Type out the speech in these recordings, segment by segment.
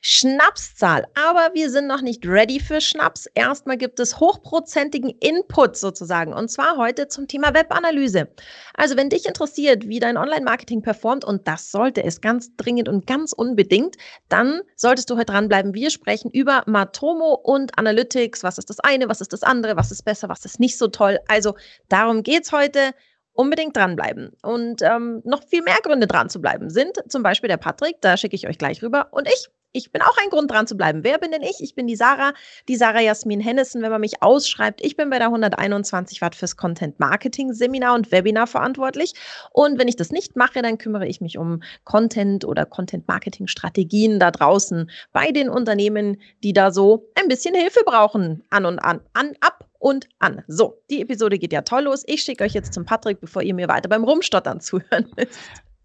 Schnapszahl. Aber wir sind noch nicht ready für Schnaps. Erstmal gibt es hochprozentigen Input sozusagen. Und zwar heute zum Thema Webanalyse. Also wenn dich interessiert, wie dein Online-Marketing performt, und das sollte es ganz dringend und ganz unbedingt, dann solltest du heute dranbleiben. Wir sprechen über Matomo und Analytics. Was ist das eine? Was ist das andere? Was ist besser? Was ist nicht so toll? Also darum geht's heute unbedingt dranbleiben. Und ähm, noch viel mehr Gründe dran zu bleiben sind zum Beispiel der Patrick, da schicke ich euch gleich rüber, und ich ich bin auch ein Grund dran zu bleiben. Wer bin denn ich? Ich bin die Sarah, die Sarah Jasmin Hennissen, wenn man mich ausschreibt. Ich bin bei der 121 Watt fürs Content Marketing Seminar und Webinar verantwortlich. Und wenn ich das nicht mache, dann kümmere ich mich um Content oder Content Marketing Strategien da draußen bei den Unternehmen, die da so ein bisschen Hilfe brauchen. An und an, an, ab und an. So, die Episode geht ja toll los. Ich schicke euch jetzt zum Patrick, bevor ihr mir weiter beim Rumstottern zuhören müsst.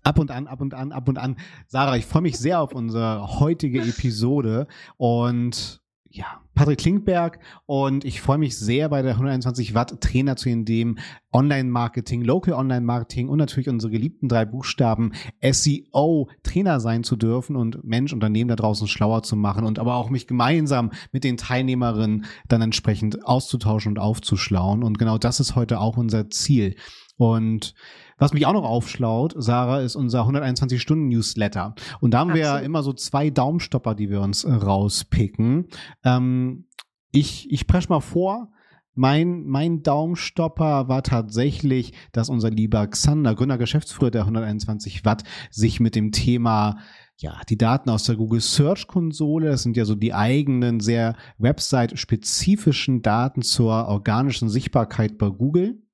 Ab und an, ab und an, ab und an. Sarah, ich freue mich sehr auf unsere heutige Episode und ja, Patrick Klinkberg und ich freue mich sehr bei der 121 Watt Trainer zu dem Online-Marketing, Local Online-Marketing und natürlich unsere geliebten drei Buchstaben SEO Trainer sein zu dürfen und Mensch, Unternehmen da draußen schlauer zu machen und aber auch mich gemeinsam mit den Teilnehmerinnen dann entsprechend auszutauschen und aufzuschlauen und genau das ist heute auch unser Ziel. Und was mich auch noch aufschlaut, Sarah, ist unser 121-Stunden-Newsletter. Und da haben Absolut. wir ja immer so zwei Daumenstopper, die wir uns äh, rauspicken. Ähm, ich, ich presche mal vor, mein, mein Daumenstopper war tatsächlich, dass unser lieber Xander, Gründer, Geschäftsführer der 121 Watt, sich mit dem Thema ja, die Daten aus der Google Search Konsole, das sind ja so die eigenen, sehr Website-spezifischen Daten zur organischen Sichtbarkeit bei Google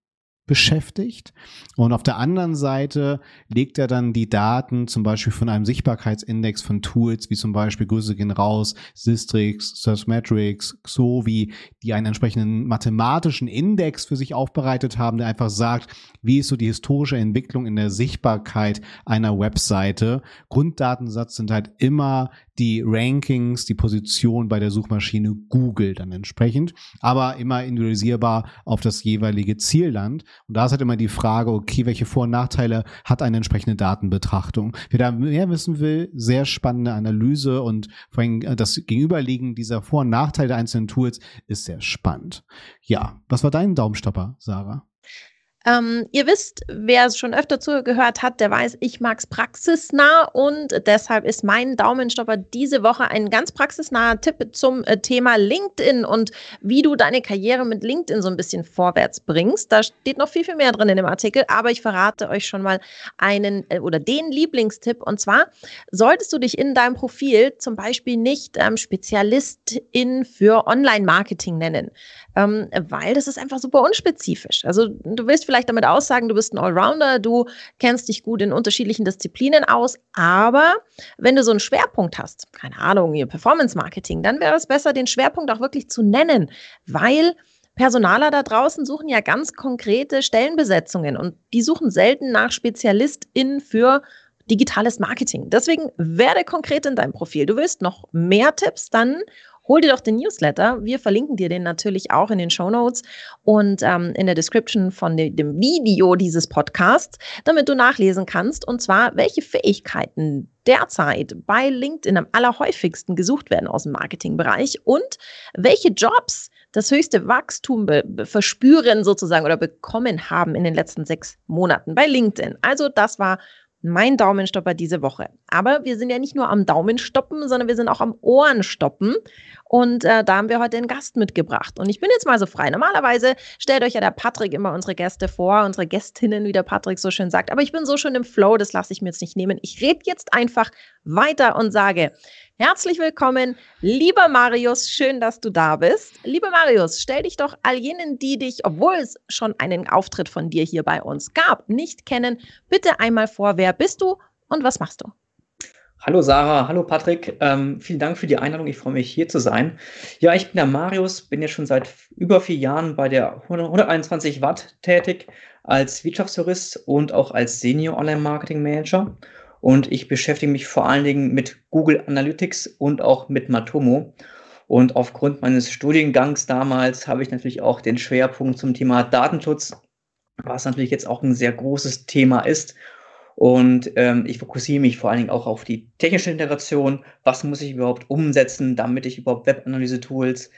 beschäftigt. Und auf der anderen Seite legt er dann die Daten zum Beispiel von einem Sichtbarkeitsindex von Tools, wie zum Beispiel Grüße gehen raus, Systrix, Searchmetrics, Xovi, die einen entsprechenden mathematischen Index für sich aufbereitet haben, der einfach sagt, wie ist so die historische Entwicklung in der Sichtbarkeit einer Webseite. Grunddatensatz sind halt immer die Rankings, die Position bei der Suchmaschine Google dann entsprechend, aber immer individualisierbar auf das jeweilige Zielland. Und da ist halt immer die Frage, okay, welche Vor- und Nachteile hat eine entsprechende Datenbetrachtung? Wer da mehr wissen will, sehr spannende Analyse und vor allem äh, das Gegenüberliegen dieser Vor- und Nachteile der einzelnen Tools ist sehr spannend. Ja, was war dein Daumenstopper, Sarah? Ähm, ihr wisst, wer es schon öfter zugehört hat, der weiß, ich mag es praxisnah und deshalb ist mein Daumenstopper diese Woche ein ganz praxisnaher Tipp zum äh, Thema LinkedIn und wie du deine Karriere mit LinkedIn so ein bisschen vorwärts bringst. Da steht noch viel, viel mehr drin in dem Artikel, aber ich verrate euch schon mal einen äh, oder den Lieblingstipp und zwar solltest du dich in deinem Profil zum Beispiel nicht ähm, Spezialistin für Online-Marketing nennen, ähm, weil das ist einfach super unspezifisch. Also du willst vielleicht damit aussagen, du bist ein Allrounder, du kennst dich gut in unterschiedlichen Disziplinen aus, aber wenn du so einen Schwerpunkt hast, keine Ahnung, ihr Performance Marketing, dann wäre es besser, den Schwerpunkt auch wirklich zu nennen, weil Personaler da draußen suchen ja ganz konkrete Stellenbesetzungen und die suchen selten nach SpezialistInnen für digitales Marketing. Deswegen werde konkret in deinem Profil. Du willst noch mehr Tipps, dann hol dir doch den Newsletter. Wir verlinken dir den natürlich auch in den Show Notes und ähm, in der Description von de dem Video dieses Podcasts, damit du nachlesen kannst. Und zwar, welche Fähigkeiten derzeit bei LinkedIn am allerhäufigsten gesucht werden aus dem Marketingbereich und welche Jobs das höchste Wachstum verspüren sozusagen oder bekommen haben in den letzten sechs Monaten bei LinkedIn. Also das war mein Daumenstopper diese Woche. Aber wir sind ja nicht nur am Daumenstoppen, sondern wir sind auch am Ohrenstoppen. Und äh, da haben wir heute einen Gast mitgebracht. Und ich bin jetzt mal so frei. Normalerweise stellt euch ja der Patrick immer unsere Gäste vor, unsere Gästinnen, wie der Patrick so schön sagt. Aber ich bin so schon im Flow, das lasse ich mir jetzt nicht nehmen. Ich rede jetzt einfach weiter und sage, Herzlich willkommen, lieber Marius, schön, dass du da bist. Lieber Marius, stell dich doch all jenen, die dich, obwohl es schon einen Auftritt von dir hier bei uns gab, nicht kennen, bitte einmal vor, wer bist du und was machst du? Hallo Sarah, hallo Patrick, ähm, vielen Dank für die Einladung, ich freue mich hier zu sein. Ja, ich bin der Marius, bin jetzt schon seit über vier Jahren bei der 121 Watt tätig als Wirtschaftsjurist und auch als Senior Online Marketing Manager Und ich beschäftige mich vor allen Dingen mit Google Analytics und auch mit Matomo. Und aufgrund meines Studiengangs damals habe ich natürlich auch den Schwerpunkt zum Thema Datenschutz, was natürlich jetzt auch ein sehr großes Thema ist. Und ähm, ich fokussiere mich vor allen Dingen auch auf die technische Integration. Was muss ich überhaupt umsetzen, damit ich überhaupt Webanalyse-Tools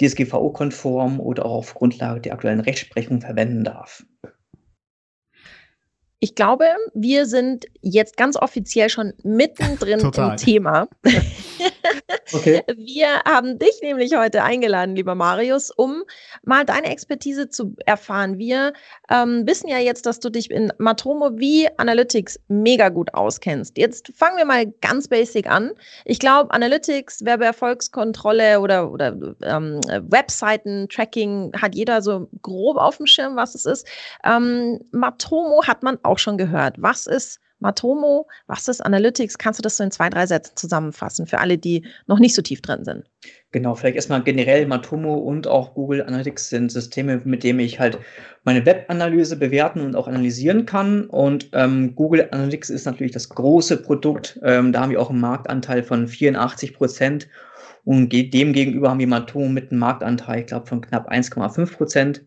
DSGVO-konform oder auch auf Grundlage der aktuellen Rechtsprechung verwenden darf? Ich glaube, wir sind jetzt ganz offiziell schon mittendrin im Thema. okay. Wir haben dich nämlich heute eingeladen, lieber Marius, um mal deine Expertise zu erfahren. Wir ähm, wissen ja jetzt, dass du dich in Matomo wie Analytics mega gut auskennst. Jetzt fangen wir mal ganz basic an. Ich glaube, Analytics, Werbeerfolgskontrolle oder, oder ähm, Webseiten-Tracking hat jeder so grob auf dem Schirm, was es ist. Ähm, Matomo hat man auch auch schon gehört. Was ist Matomo? Was ist Analytics? Kannst du das so in zwei, drei Sätzen zusammenfassen für alle, die noch nicht so tief drin sind? Genau, vielleicht erstmal generell Matomo und auch Google Analytics sind Systeme, mit denen ich halt meine Webanalyse bewerten und auch analysieren kann. Und ähm, Google Analytics ist natürlich das große Produkt. Ähm, da haben wir auch einen Marktanteil von 84 Prozent. Und demgegenüber haben wir Matomo mit einem Marktanteil, ich glaube, von knapp 1,5 Prozent.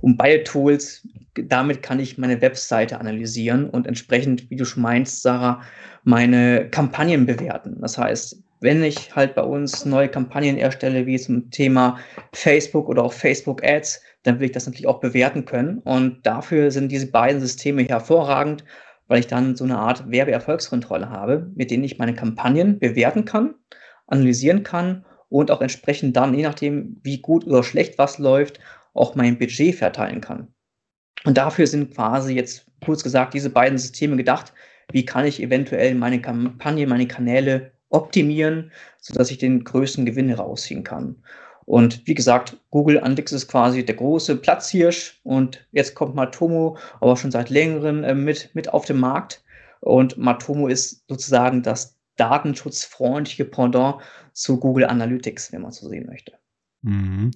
Und BioTools, damit kann ich meine Webseite analysieren und entsprechend, wie du schon meinst, Sarah, meine Kampagnen bewerten. Das heißt, wenn ich halt bei uns neue Kampagnen erstelle, wie zum Thema Facebook oder auch Facebook Ads, dann will ich das natürlich auch bewerten können. Und dafür sind diese beiden Systeme hervorragend, weil ich dann so eine Art Werbeerfolgskontrolle habe, mit denen ich meine Kampagnen bewerten kann, analysieren kann und auch entsprechend dann, je nachdem, wie gut oder schlecht was läuft, auch mein Budget verteilen kann. Und dafür sind quasi jetzt kurz gesagt diese beiden Systeme gedacht. Wie kann ich eventuell meine Kampagne, meine Kanäle optimieren, sodass ich den größten Gewinn herausziehen kann. Und wie gesagt, Google Analytics ist quasi der große Platzhirsch und jetzt kommt Matomo, aber schon seit längerem äh, mit, mit auf den Markt. Und Matomo ist sozusagen das datenschutzfreundliche Pendant zu Google Analytics, wenn man so sehen möchte. Mhm.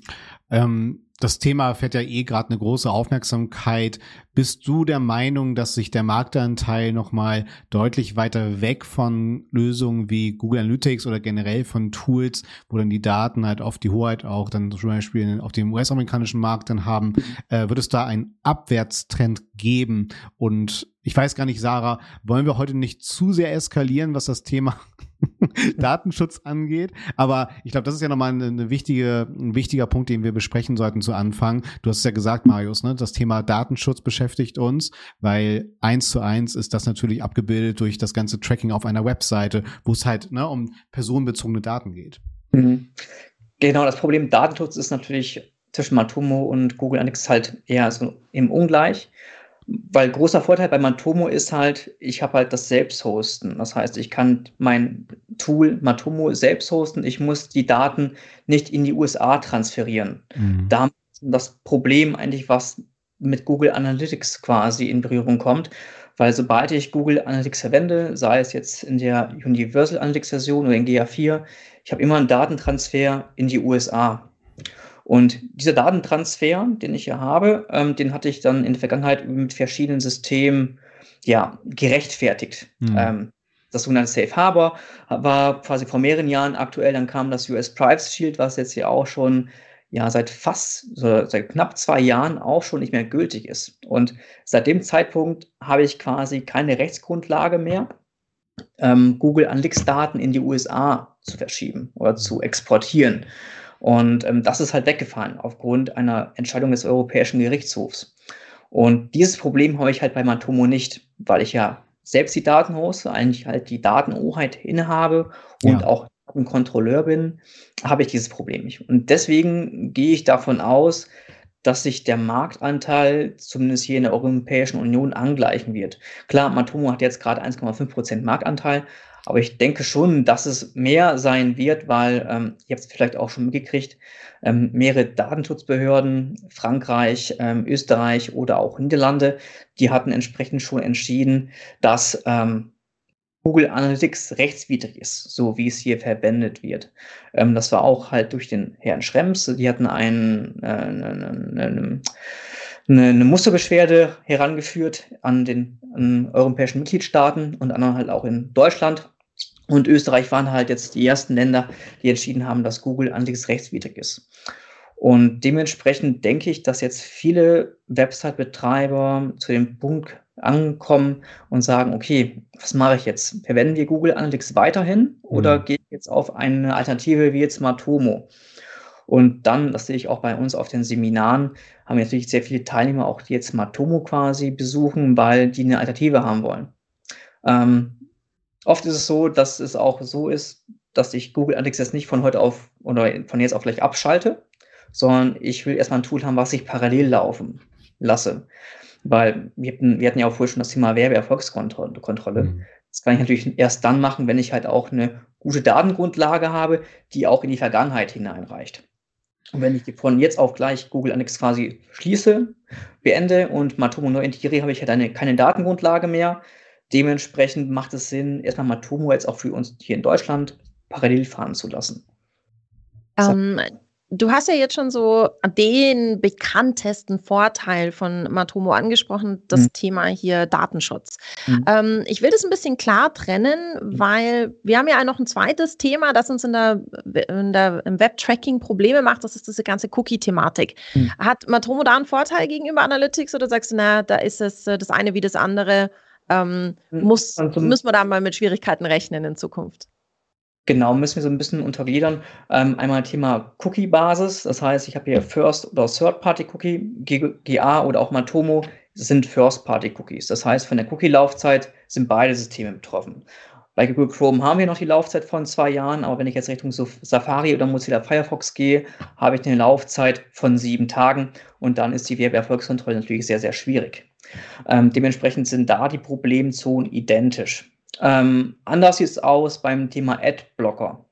Ähm, das Thema fährt ja eh gerade eine große Aufmerksamkeit. Bist du der Meinung, dass sich der Marktanteil nochmal deutlich weiter weg von Lösungen wie Google Analytics oder generell von Tools, wo dann die Daten halt oft die Hoheit auch dann zum Beispiel auf dem US-amerikanischen Markt dann haben, äh, wird es da einen Abwärtstrend geben? Und ich weiß gar nicht, Sarah, wollen wir heute nicht zu sehr eskalieren, was das Thema Datenschutz angeht. Aber ich glaube, das ist ja nochmal eine, eine wichtige, ein wichtiger Punkt, den wir besprechen sollten zu Anfang. Du hast es ja gesagt, Marius, ne? das Thema Datenschutz beschäftigt uns, weil eins zu eins ist das natürlich abgebildet durch das ganze Tracking auf einer Webseite, wo es halt ne, um personenbezogene Daten geht. Mhm. Genau, das Problem Datenschutz ist natürlich zwischen Matomo und Google Analytics halt eher so im Ungleich weil großer Vorteil bei Matomo ist halt, ich habe halt das Selbsthosten. Das heißt, ich kann mein Tool Matomo selbst hosten. Ich muss die Daten nicht in die USA transferieren. Mhm. Da ist das Problem eigentlich, was mit Google Analytics quasi in Berührung kommt. Weil sobald ich Google Analytics verwende, sei es jetzt in der Universal Analytics Version oder in GA4, ich habe immer einen Datentransfer in die USA. Und dieser Datentransfer, den ich hier habe, ähm, den hatte ich dann in der Vergangenheit mit verschiedenen Systemen ja, gerechtfertigt. Mhm. Ähm, das sogenannte Safe Harbor war quasi vor mehreren Jahren aktuell. Dann kam das US Privacy Shield, was jetzt hier auch schon ja seit fast, seit knapp zwei Jahren auch schon nicht mehr gültig ist. Und seit dem Zeitpunkt habe ich quasi keine Rechtsgrundlage mehr, ähm, Google Analytics-Daten in die USA zu verschieben oder zu exportieren. Und ähm, das ist halt weggefallen aufgrund einer Entscheidung des Europäischen Gerichtshofs. Und dieses Problem habe ich halt bei Matomo nicht, weil ich ja selbst die Daten hoste, eigentlich halt die Datenhoheit innehabe und ja. auch ein Kontrolleur bin, habe ich dieses Problem nicht. Und deswegen gehe ich davon aus, dass sich der Marktanteil zumindest hier in der Europäischen Union angleichen wird. Klar, Matomo hat jetzt gerade 1,5 Prozent Marktanteil, aber ich denke schon, dass es mehr sein wird, weil ähm, ihr habt es vielleicht auch schon mitgekriegt, ähm, mehrere Datenschutzbehörden, Frankreich, ähm, Österreich oder auch Niederlande, die hatten entsprechend schon entschieden, dass ähm, Google Analytics rechtswidrig ist, so wie es hier verwendet wird. Ähm, das war auch halt durch den Herrn Schrems. Die hatten einen, äh, einen eine, eine Musterbeschwerde herangeführt an den an europäischen Mitgliedstaaten und anderen halt auch in Deutschland. Und Österreich waren halt jetzt die ersten Länder, die entschieden haben, dass Google Analytics rechtswidrig ist. Und dementsprechend denke ich, dass jetzt viele Website-Betreiber zu dem Punkt ankommen und sagen, okay, was mache ich jetzt? Verwenden wir Google Analytics weiterhin oder mhm. gehe ich jetzt auf eine Alternative wie jetzt Matomo? Und dann, das sehe ich auch bei uns auf den Seminaren, haben wir natürlich sehr viele Teilnehmer auch, die jetzt Matomo quasi besuchen, weil die eine Alternative haben wollen. Ähm, oft ist es so, dass es auch so ist, dass ich Google Analytics jetzt nicht von heute auf oder von jetzt auf gleich abschalte, sondern ich will erstmal ein Tool haben, was ich parallel laufen lasse. Weil wir hatten, wir hatten ja auch vorher schon das Thema Werbeerfolgskontrolle. Mhm. Das kann ich natürlich erst dann machen, wenn ich halt auch eine gute Datengrundlage habe, die auch in die Vergangenheit hineinreicht. Und wenn ich von jetzt auf gleich Google Analytics quasi schließe, beende und Matomo neu integriere, habe ich halt eine, keine Datengrundlage mehr. Dementsprechend macht es Sinn, erstmal Matomo jetzt auch für uns hier in Deutschland parallel fahren zu lassen. Ähm, Du hast ja jetzt schon so den bekanntesten Vorteil von Matomo angesprochen, das mhm. Thema hier Datenschutz. Mhm. Ähm, ich will das ein bisschen klar trennen, weil wir haben ja noch ein zweites Thema, das uns in der, in der, im Web-Tracking Probleme macht, das ist diese ganze Cookie-Thematik. Mhm. Hat Matomo da einen Vorteil gegenüber Analytics oder sagst du, na, da ist es äh, das eine wie das andere? Ähm, mhm. muss, müssen wir da mal mit Schwierigkeiten rechnen in Zukunft? Genau, müssen wir so ein bisschen untergliedern. Ähm, einmal Thema Cookie-Basis, das heißt, ich habe hier First- oder Third-Party-Cookie, GA oder auch Matomo sind First-Party-Cookies. Das heißt, von der Cookie-Laufzeit sind beide Systeme betroffen. Bei Google Chrome haben wir noch die Laufzeit von zwei Jahren, aber wenn ich jetzt Richtung Safari oder Mozilla Firefox gehe, habe ich eine Laufzeit von sieben Tagen und dann ist die Werbeerfolgskontrolle natürlich sehr, sehr schwierig. Ähm, dementsprechend sind da die Problemzonen identisch. Ähm, anders sieht es aus beim Thema Adblocker.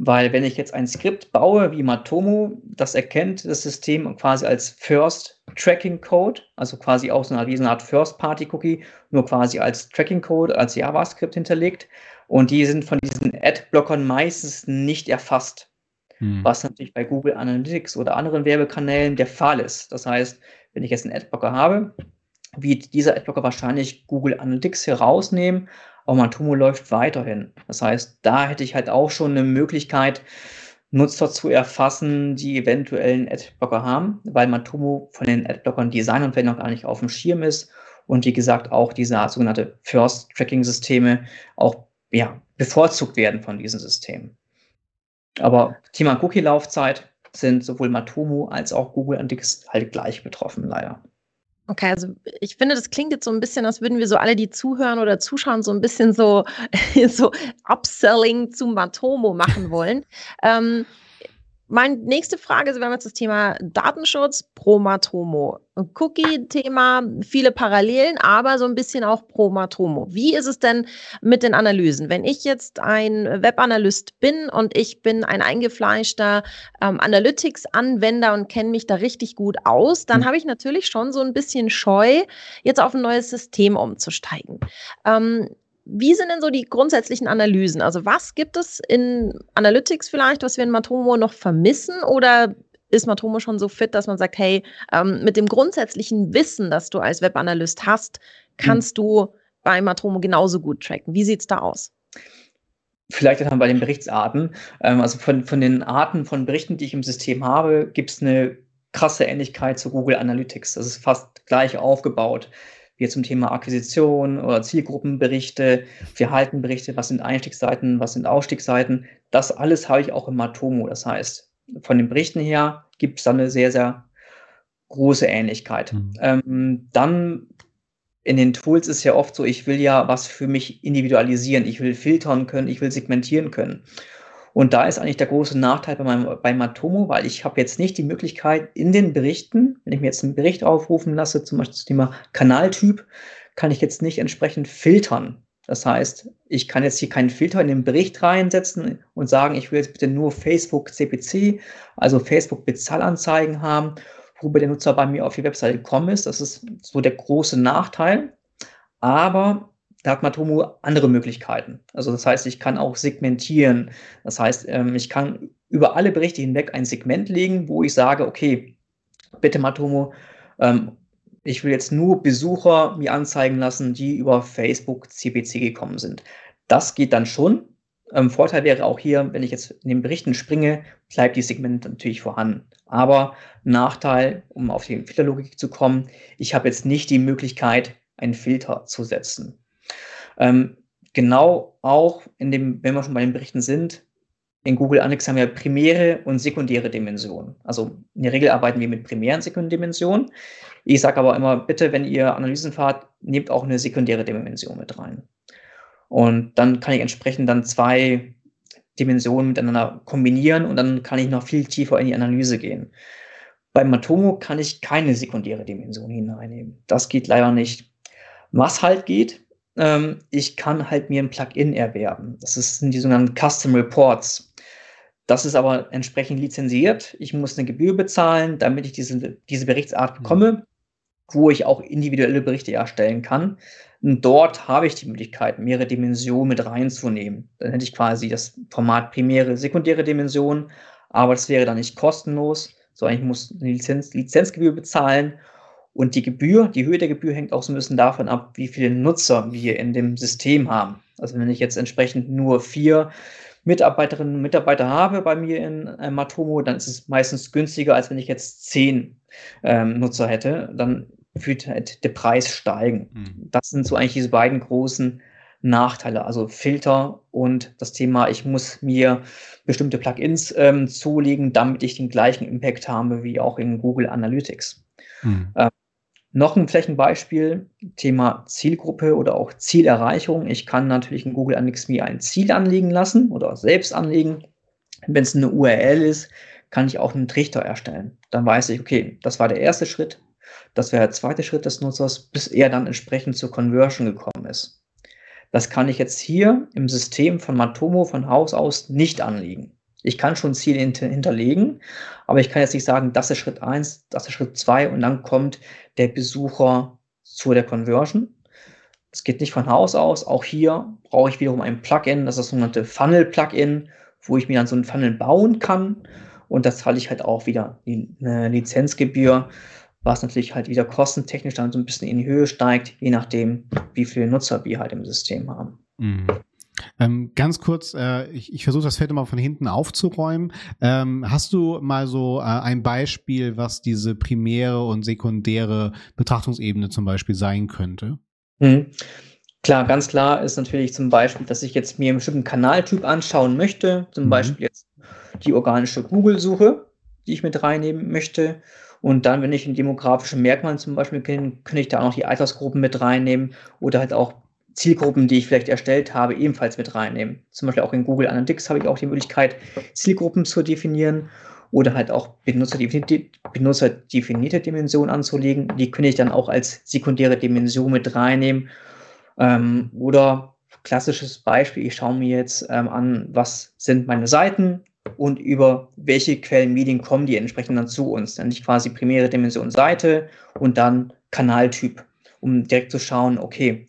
Weil wenn ich jetzt ein Skript baue wie Matomo, das erkennt das System quasi als First Tracking Code, also quasi auch so eine, wie so eine Art First Party Cookie, nur quasi als Tracking Code, als JavaScript hinterlegt. Und die sind von diesen Adblockern meistens nicht erfasst. Hm. Was natürlich bei Google Analytics oder anderen Werbekanälen der Fall ist. Das heißt, wenn ich jetzt einen Adblocker habe, wird dieser Adblocker wahrscheinlich Google Analytics herausnehmen aber Matomo läuft weiterhin. Das heißt, da hätte ich halt auch schon eine Möglichkeit, Nutzer zu erfassen, die eventuell einen Adblocker haben, weil Matomo von den Adblockern design und wenn noch gar nicht auf dem Schirm ist und wie gesagt auch diese sogenannte First-Tracking-Systeme auch ja, bevorzugt werden von diesen Systemen. Aber Thema Cookie-Laufzeit sind sowohl Matomo als auch Google Analytics halt gleich betroffen, leider. Okay, also ich finde, das klingt jetzt so ein bisschen, als würden wir so alle, die zuhören oder zuschauen, so ein bisschen so, so Upselling zu Matomo machen wollen. ähm, meine nächste Frage ist, wir haben jetzt das Thema Datenschutz pro Matomo. Cookie-Thema, viele Parallelen, aber so ein bisschen auch pro Matomo. Wie ist es denn mit den Analysen? Wenn ich jetzt ein Webanalyst bin und ich bin ein eingefleischter ähm, Analytics-Anwender und kenne mich da richtig gut aus, dann mhm. habe ich natürlich schon so ein bisschen Scheu, jetzt auf ein neues System umzusteigen. Ähm, wie sind denn so die grundsätzlichen Analysen? Also was gibt es in Analytics vielleicht, was wir in Matomo noch vermissen? Oder ist Matomo schon so fit, dass man sagt, hey, ähm, mit dem grundsätzlichen Wissen, das du als Webanalyst hast, kannst mhm. du bei Matomo genauso gut tracken. Wie sieht es da aus? Vielleicht dann bei den Berichtsarten. Ähm, also von, von den Arten von Berichten, die ich im System habe, gibt es eine krasse Ähnlichkeit zu Google Analytics. Das ist fast gleich aufgebaut wie zum Thema Akquisition oder Zielgruppenberichte, Verhaltenberichte, was sind Einstiegsseiten, was sind Ausstiegsseiten. Das alles habe ich auch im Matomo. Das heißt, von den Berichten her gibt es da eine sehr, sehr große Ähnlichkeit. Mhm. Ähm, dann in den Tools ist ja oft so, ich will ja was für mich individualisieren, ich will filtern können, ich will segmentieren können. Und da ist eigentlich der große Nachteil bei, meinem, bei Matomo, weil ich habe jetzt nicht die Möglichkeit in den Berichten, wenn ich mir jetzt einen Bericht aufrufen lasse, zum Beispiel zum Thema Kanaltyp, kann ich jetzt nicht entsprechend filtern. Das heißt, ich kann jetzt hier keinen Filter in den Bericht reinsetzen und sagen, ich will jetzt bitte nur Facebook CPC, also Facebook Bezahlanzeigen haben, worüber der Nutzer bei mir auf die Webseite gekommen ist. Das ist so der große Nachteil. Aber hat Matomo andere Möglichkeiten. Also das heißt, ich kann auch segmentieren. Das heißt, ähm, ich kann über alle Berichte hinweg ein Segment legen, wo ich sage, okay, bitte Matomo, ähm, ich will jetzt nur Besucher mir anzeigen lassen, die über Facebook CPC gekommen sind. Das geht dann schon. Ähm, Vorteil wäre auch hier, wenn ich jetzt in den Berichten springe, bleibt die Segment natürlich vorhanden. Aber Nachteil, um auf die Filterlogik zu kommen, ich habe jetzt nicht die Möglichkeit, einen Filter zu setzen. Ähm, genau auch in dem, wenn wir schon bei den Berichten sind, in Google Analytics haben wir primäre und sekundäre Dimensionen. Also in der Regel arbeiten wir mit primären sekundären Dimensionen. Ich sage aber immer, bitte, wenn ihr Analysen fahrt, nehmt auch eine sekundäre Dimension mit rein. Und dann kann ich entsprechend dann zwei Dimensionen miteinander kombinieren und dann kann ich noch viel tiefer in die Analyse gehen. Bei Matomo kann ich keine sekundäre Dimension hineinnehmen. Das geht leider nicht. Was halt geht, ähm, ich kann halt mir ein Plugin erwerben. Das sind die sogenannten Custom Reports. Das ist aber entsprechend lizenziert. Ich muss eine Gebühr bezahlen, damit ich diese, diese Berichtsart mhm. bekomme, wo ich auch individuelle Berichte erstellen kann. Und dort habe ich die Möglichkeit, mehrere Dimensionen mit reinzunehmen. Dann hätte ich quasi das Format primäre, sekundäre Dimension, aber das wäre dann nicht kostenlos, sondern ich muss eine Lizenz, Lizenzgebühr bezahlen. Und die Gebühr, die Höhe der Gebühr hängt auch so ein bisschen davon ab, wie viele Nutzer wir in dem System haben. Also wenn ich jetzt entsprechend nur vier Mitarbeiterinnen und Mitarbeiter habe bei mir in äh, Matomo, dann ist es meistens günstiger, als wenn ich jetzt zehn ähm, Nutzer hätte. Dann wird halt der Preis steigen. Mhm. Das sind so eigentlich diese beiden großen Nachteile, also Filter und das Thema, ich muss mir bestimmte Plugins ähm, zulegen, damit ich den gleichen Impact habe wie auch in Google Analytics. Mhm. Ähm, noch ein Flächenbeispiel, Thema Zielgruppe oder auch Zielerreichung. Ich kann natürlich in Google Analytics mir ein Ziel anlegen lassen oder selbst anlegen. Wenn es eine URL ist, kann ich auch einen Trichter erstellen. Dann weiß ich, okay, das war der erste Schritt, das wäre der zweite Schritt des Nutzers, bis er dann entsprechend zur Conversion gekommen ist. Das kann ich jetzt hier im System von Matomo von Haus aus nicht anlegen. Ich kann schon Ziele hinterlegen, aber ich kann jetzt nicht sagen, das ist Schritt 1, das ist Schritt 2 und dann kommt der Besucher zu der Conversion. Das geht nicht von Haus aus. Auch hier brauche ich wiederum ein Plugin, das ist das sogenannte Funnel-Plugin, wo ich mir dann so ein Funnel bauen kann. Und das zahle ich halt auch wieder eine Lizenzgebühr was natürlich halt wieder kostentechnisch dann so ein bisschen in die Höhe steigt, je nachdem, wie viele Nutzer wir halt im System haben. Mhm. Ähm, ganz kurz, äh, ich, ich versuche das Feld mal von hinten aufzuräumen. Ähm, hast du mal so äh, ein Beispiel, was diese primäre und sekundäre Betrachtungsebene zum Beispiel sein könnte? Mhm. Klar, ganz klar ist natürlich zum Beispiel, dass ich jetzt mir einen bestimmten Kanaltyp anschauen möchte, zum mhm. Beispiel jetzt die organische Google-Suche, die ich mit reinnehmen möchte und dann, wenn ich ein demografische Merkmal zum Beispiel kenne, könnte ich da auch noch die Altersgruppen mit reinnehmen oder halt auch Zielgruppen, die ich vielleicht erstellt habe, ebenfalls mit reinnehmen. Zum Beispiel auch in Google Analytics habe ich auch die Möglichkeit, Zielgruppen zu definieren oder halt auch benutzerdefinierte, benutzerdefinierte Dimensionen anzulegen. Die könnte ich dann auch als sekundäre Dimension mit reinnehmen. Ähm, oder klassisches Beispiel, ich schaue mir jetzt ähm, an, was sind meine Seiten, und über welche Quellenmedien kommen die entsprechend dann zu uns. Dann nicht quasi primäre Dimension Seite und dann Kanaltyp, um direkt zu schauen, okay,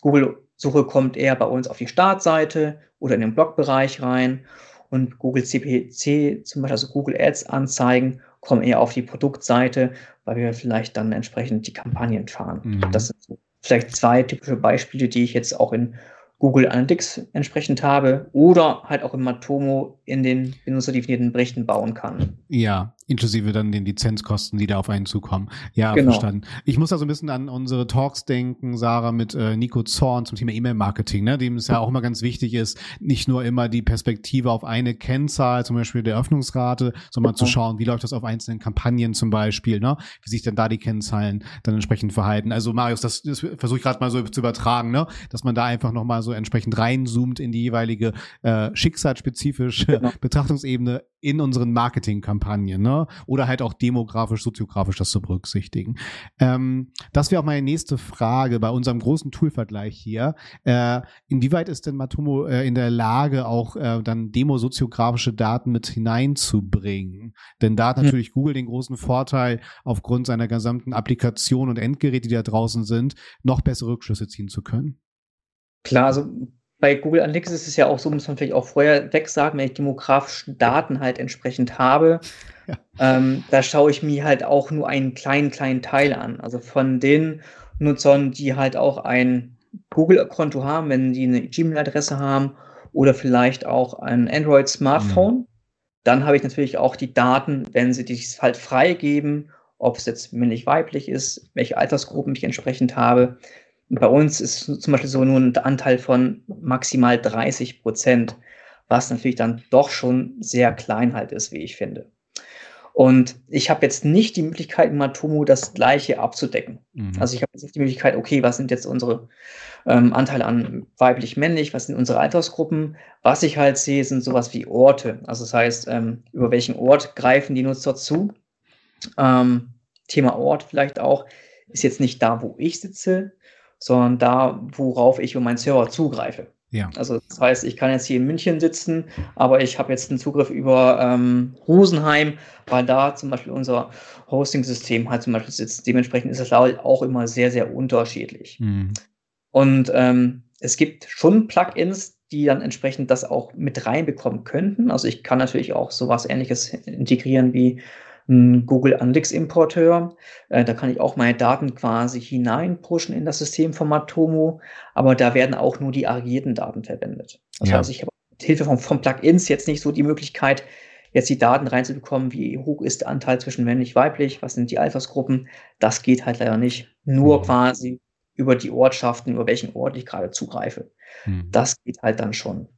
Google-Suche kommt eher bei uns auf die Startseite oder in den Blogbereich rein und Google CPC, zum Beispiel also Google Ads Anzeigen, kommen eher auf die Produktseite, weil wir vielleicht dann entsprechend die Kampagnen fahren. Mhm. Das sind so vielleicht zwei typische Beispiele, die ich jetzt auch in Google Analytics entsprechend habe oder halt auch im Matomo in den benutzerdefinierten Berichten bauen kann. Ja, inklusive dann den Lizenzkosten, die da auf einen zukommen. Ja, genau. verstanden. Ich muss da so ein bisschen an unsere Talks denken, Sarah, mit äh, Nico Zorn zum Thema E-Mail-Marketing, ne, dem es ja auch immer ganz wichtig ist, nicht nur immer die Perspektive auf eine Kennzahl, zum Beispiel der Öffnungsrate, sondern mhm. zu schauen, wie läuft das auf einzelnen Kampagnen zum Beispiel, ne, wie sich denn da die Kennzahlen dann entsprechend verhalten. Also Marius, das, das versuche ich gerade mal so zu übertragen, ne, dass man da einfach nochmal so entsprechend reinzoomt in die jeweilige äh, schicksalsspezifische genau. Betrachtungsebene in unseren Marketingkampagnen, ne? Oder halt auch demografisch, soziografisch das zu berücksichtigen. Ähm, das wäre auch meine nächste Frage bei unserem großen Toolvergleich hier. Äh, inwieweit ist denn Matomo äh, in der Lage, auch äh, dann demosoziografische Daten mit hineinzubringen? Denn da hat hm. natürlich Google den großen Vorteil, aufgrund seiner gesamten Applikation und Endgeräte, die da draußen sind, noch bessere Rückschlüsse ziehen zu können. Klar, also bei Google Analytics ist es ja auch so, muss man vielleicht auch vorher weg sagen, wenn ich demografische Daten halt entsprechend habe, ja. ähm, da schaue ich mir halt auch nur einen kleinen, kleinen Teil an. Also von den Nutzern, die halt auch ein Google-Konto haben, wenn die eine Gmail-Adresse haben oder vielleicht auch ein Android-Smartphone, mhm. dann habe ich natürlich auch die Daten, wenn sie dies halt freigeben, ob es jetzt männlich-weiblich ist, welche Altersgruppen ich entsprechend habe. Bei uns ist zum Beispiel so nur ein Anteil von maximal 30 Prozent, was natürlich dann doch schon sehr klein halt ist, wie ich finde. Und ich habe jetzt nicht die Möglichkeit, in Matomo das Gleiche abzudecken. Mhm. Also ich habe jetzt nicht die Möglichkeit, okay, was sind jetzt unsere ähm, Anteile an weiblich-männlich, was sind unsere Altersgruppen? Was ich halt sehe, sind sowas wie Orte. Also das heißt, ähm, über welchen Ort greifen die Nutzer zu? Ähm, Thema Ort vielleicht auch, ist jetzt nicht da, wo ich sitze, sondern da, worauf ich über meinen Server zugreife. Ja. Also das heißt, ich kann jetzt hier in München sitzen, aber ich habe jetzt einen Zugriff über ähm, Rosenheim, weil da zum Beispiel unser Hosting-System halt zum Beispiel sitzt. Dementsprechend ist das auch immer sehr, sehr unterschiedlich. Mhm. Und ähm, es gibt schon Plugins, die dann entsprechend das auch mit reinbekommen könnten. Also ich kann natürlich auch sowas ähnliches integrieren wie ein Google Analytics Importeur. Äh, da kann ich auch meine Daten quasi hineinpushen in das System von Matomo, aber da werden auch nur die aggregierten Daten verwendet. Das ja. heißt, ich habe mit Hilfe von, von Plugins jetzt nicht so die Möglichkeit, jetzt die Daten reinzubekommen, wie hoch ist der Anteil zwischen männlich weiblich, was sind die Altersgruppen. Das geht halt leider nicht. Nur mhm. quasi über die Ortschaften, über welchen Ort ich gerade zugreife. Mhm. Das geht halt dann schon.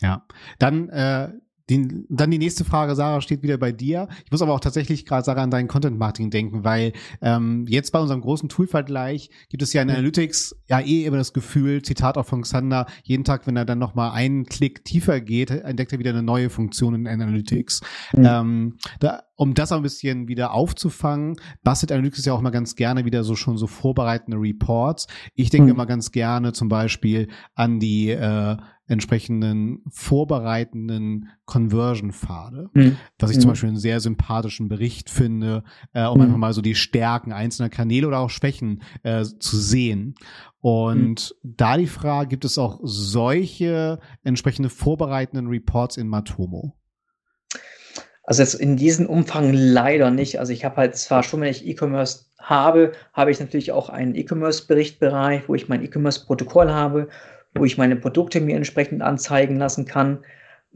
Ja, dann äh, die, dann die nächste Frage, Sarah, steht wieder bei dir. Ich muss aber auch tatsächlich gerade, Sarah, an dein Content-Marketing denken, weil ähm, jetzt bei unserem großen Tool-Vergleich gibt es ja in Analytics ja eh immer das Gefühl, Zitat auch von Xander, jeden Tag, wenn er dann nochmal einen Klick tiefer geht, entdeckt er wieder eine neue Funktion in Analytics. Mhm. Ähm, da, um das ein bisschen wieder aufzufangen, bastelt Analytics ja auch mal ganz gerne wieder so schon so vorbereitende Reports. Ich denke mhm. immer ganz gerne zum Beispiel an die äh, entsprechenden vorbereitenden Conversion-Pfade, mhm. was ich zum mhm. Beispiel einen sehr sympathischen Bericht finde, äh, um mhm. einfach mal so die Stärken einzelner Kanäle oder auch Schwächen äh, zu sehen. Und mhm. da die Frage, gibt es auch solche entsprechende vorbereitenden Reports in Matomo? Also jetzt in diesem Umfang leider nicht. Also ich habe halt zwar schon, wenn ich E-Commerce habe, habe ich natürlich auch einen E-Commerce-Berichtbereich, wo ich mein E-Commerce-Protokoll habe wo ich meine Produkte mir entsprechend anzeigen lassen kann.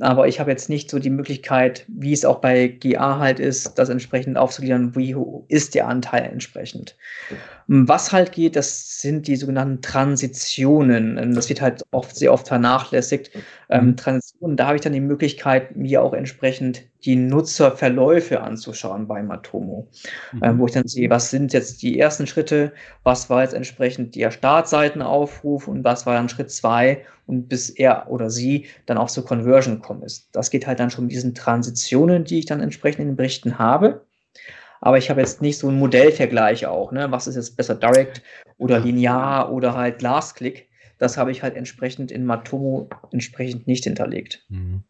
Aber ich habe jetzt nicht so die Möglichkeit, wie es auch bei GA halt ist, das entsprechend aufzugliedern, wie ist der Anteil entsprechend. Was halt geht, das sind die sogenannten Transitionen. Das wird halt oft sehr oft vernachlässigt. Ähm, Transitionen, da habe ich dann die Möglichkeit, mir auch entsprechend die Nutzerverläufe anzuschauen bei Matomo, mhm. äh, wo ich dann sehe, was sind jetzt die ersten Schritte, was war jetzt entsprechend der Startseitenaufruf und was war dann Schritt zwei und bis er oder sie dann auch zur Conversion gekommen ist. Das geht halt dann schon mit diesen Transitionen, die ich dann entsprechend in den Berichten habe. Aber ich habe jetzt nicht so einen Modellvergleich auch, ne? Was ist jetzt besser Direct oder linear oder halt Last Click? Das habe ich halt entsprechend in Matomo entsprechend nicht hinterlegt. Mhm.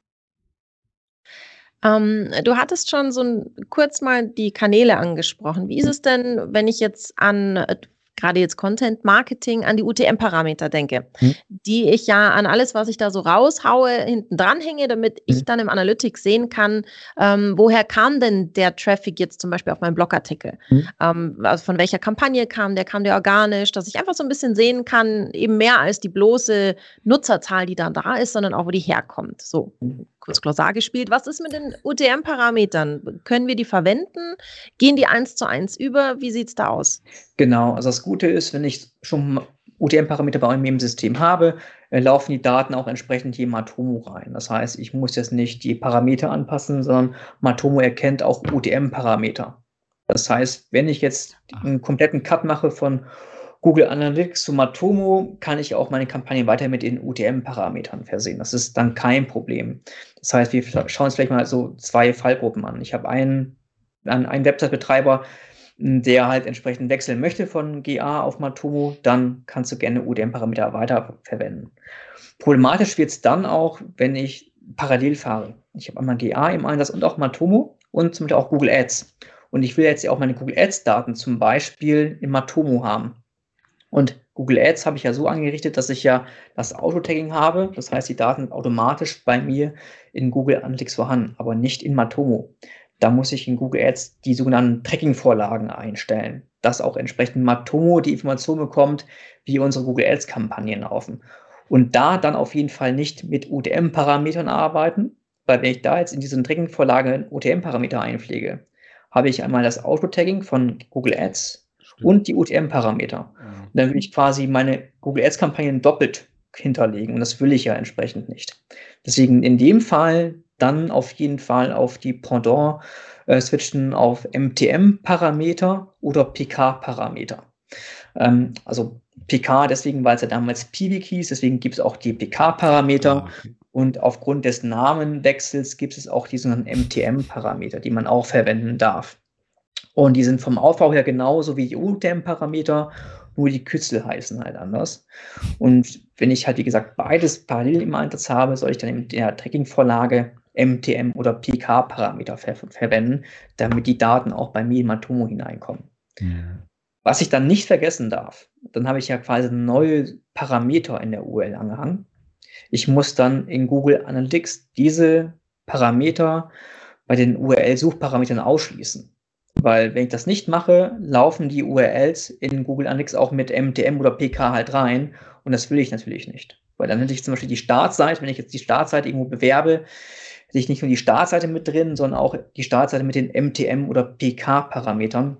Ähm, du hattest schon so ein, kurz mal die Kanäle angesprochen. Wie ist es denn, wenn ich jetzt an gerade jetzt Content Marketing an die UTM-Parameter denke, hm. die ich ja an alles, was ich da so raushaue, hinten dranhänge, damit hm. ich dann im Analytics sehen kann, ähm, woher kam denn der Traffic jetzt zum Beispiel auf meinen Blogartikel? Hm. Ähm, also von welcher Kampagne kam der? Kam der organisch? Dass ich einfach so ein bisschen sehen kann, eben mehr als die bloße Nutzerzahl, die dann da ist, sondern auch, wo die herkommt. So, hm. Kurz Glossar gespielt. Was ist mit den UTM-Parametern? Können wir die verwenden? Gehen die eins zu eins über? Wie sieht es da aus? Genau, also das Gute ist, wenn ich schon UTM-Parameter bei mir im System habe, äh, laufen die Daten auch entsprechend hier in Matomo rein. Das heißt, ich muss jetzt nicht die Parameter anpassen, sondern Matomo erkennt auch UTM-Parameter. Das heißt, wenn ich jetzt einen kompletten Cut mache von Google Analytics zu Matomo, kann ich auch meine Kampagne weiter mit den UTM-Parametern versehen. Das ist dann kein Problem. Das heißt, wir schauen uns vielleicht mal so zwei Fallgruppen an. Ich habe einen, einen Website-Betreiber, der halt entsprechend wechseln möchte von GA auf Matomo, dann kannst du gerne UDM-Parameter weiterverwenden. Problematisch wird es dann auch, wenn ich parallel fahre. Ich habe einmal GA im Einsatz und auch Matomo und zum Beispiel auch Google Ads. Und ich will jetzt ja auch meine Google Ads-Daten zum Beispiel in Matomo haben. Und Google Ads habe ich ja so angerichtet, dass ich ja das Auto-Tagging habe. Das heißt, die Daten sind automatisch bei mir in Google Analytics vorhanden, aber nicht in Matomo. Da muss ich in Google Ads die sogenannten Tracking-Vorlagen einstellen, dass auch entsprechend Matomo die Information bekommt, wie unsere Google Ads-Kampagnen laufen. Und da dann auf jeden Fall nicht mit UTM-Parametern arbeiten, weil wenn ich da jetzt in diesen Tracking-Vorlagen UTM-Parameter einpflege, habe ich einmal das Auto-Tagging von Google Ads und die UTM-Parameter. Dann will ich quasi meine Google Ads-Kampagnen doppelt hinterlegen und das will ich ja entsprechend nicht. Deswegen in dem Fall dann auf jeden Fall auf die Pendant äh, switchen auf MTM-Parameter oder PK-Parameter. Ähm, also PK deswegen, weil es ja damals PV hieß, deswegen gibt es auch die PK-Parameter. Ah, okay. Und aufgrund des Namenwechsels gibt es auch diese MTM-Parameter, die man auch verwenden darf. Und die sind vom Aufbau her genauso wie die UTM-Parameter, nur die Kürzel heißen halt anders. Und wenn ich halt, wie gesagt, beides parallel im Einsatz habe, soll ich dann in der Tracking-Vorlage MTM oder PK-Parameter ver verwenden, damit die Daten auch bei mir in Matomo hineinkommen. Ja. Was ich dann nicht vergessen darf, dann habe ich ja quasi neue Parameter in der URL angehangen. Ich muss dann in Google Analytics diese Parameter bei den URL-Suchparametern ausschließen. Weil wenn ich das nicht mache, laufen die URLs in Google Analytics auch mit MTM oder PK halt rein. Und das will ich natürlich nicht. Weil dann hätte ich zum Beispiel die Startseite, wenn ich jetzt die Startseite irgendwo bewerbe, hätte ich nicht nur die Startseite mit drin, sondern auch die Startseite mit den MTM oder PK-Parametern,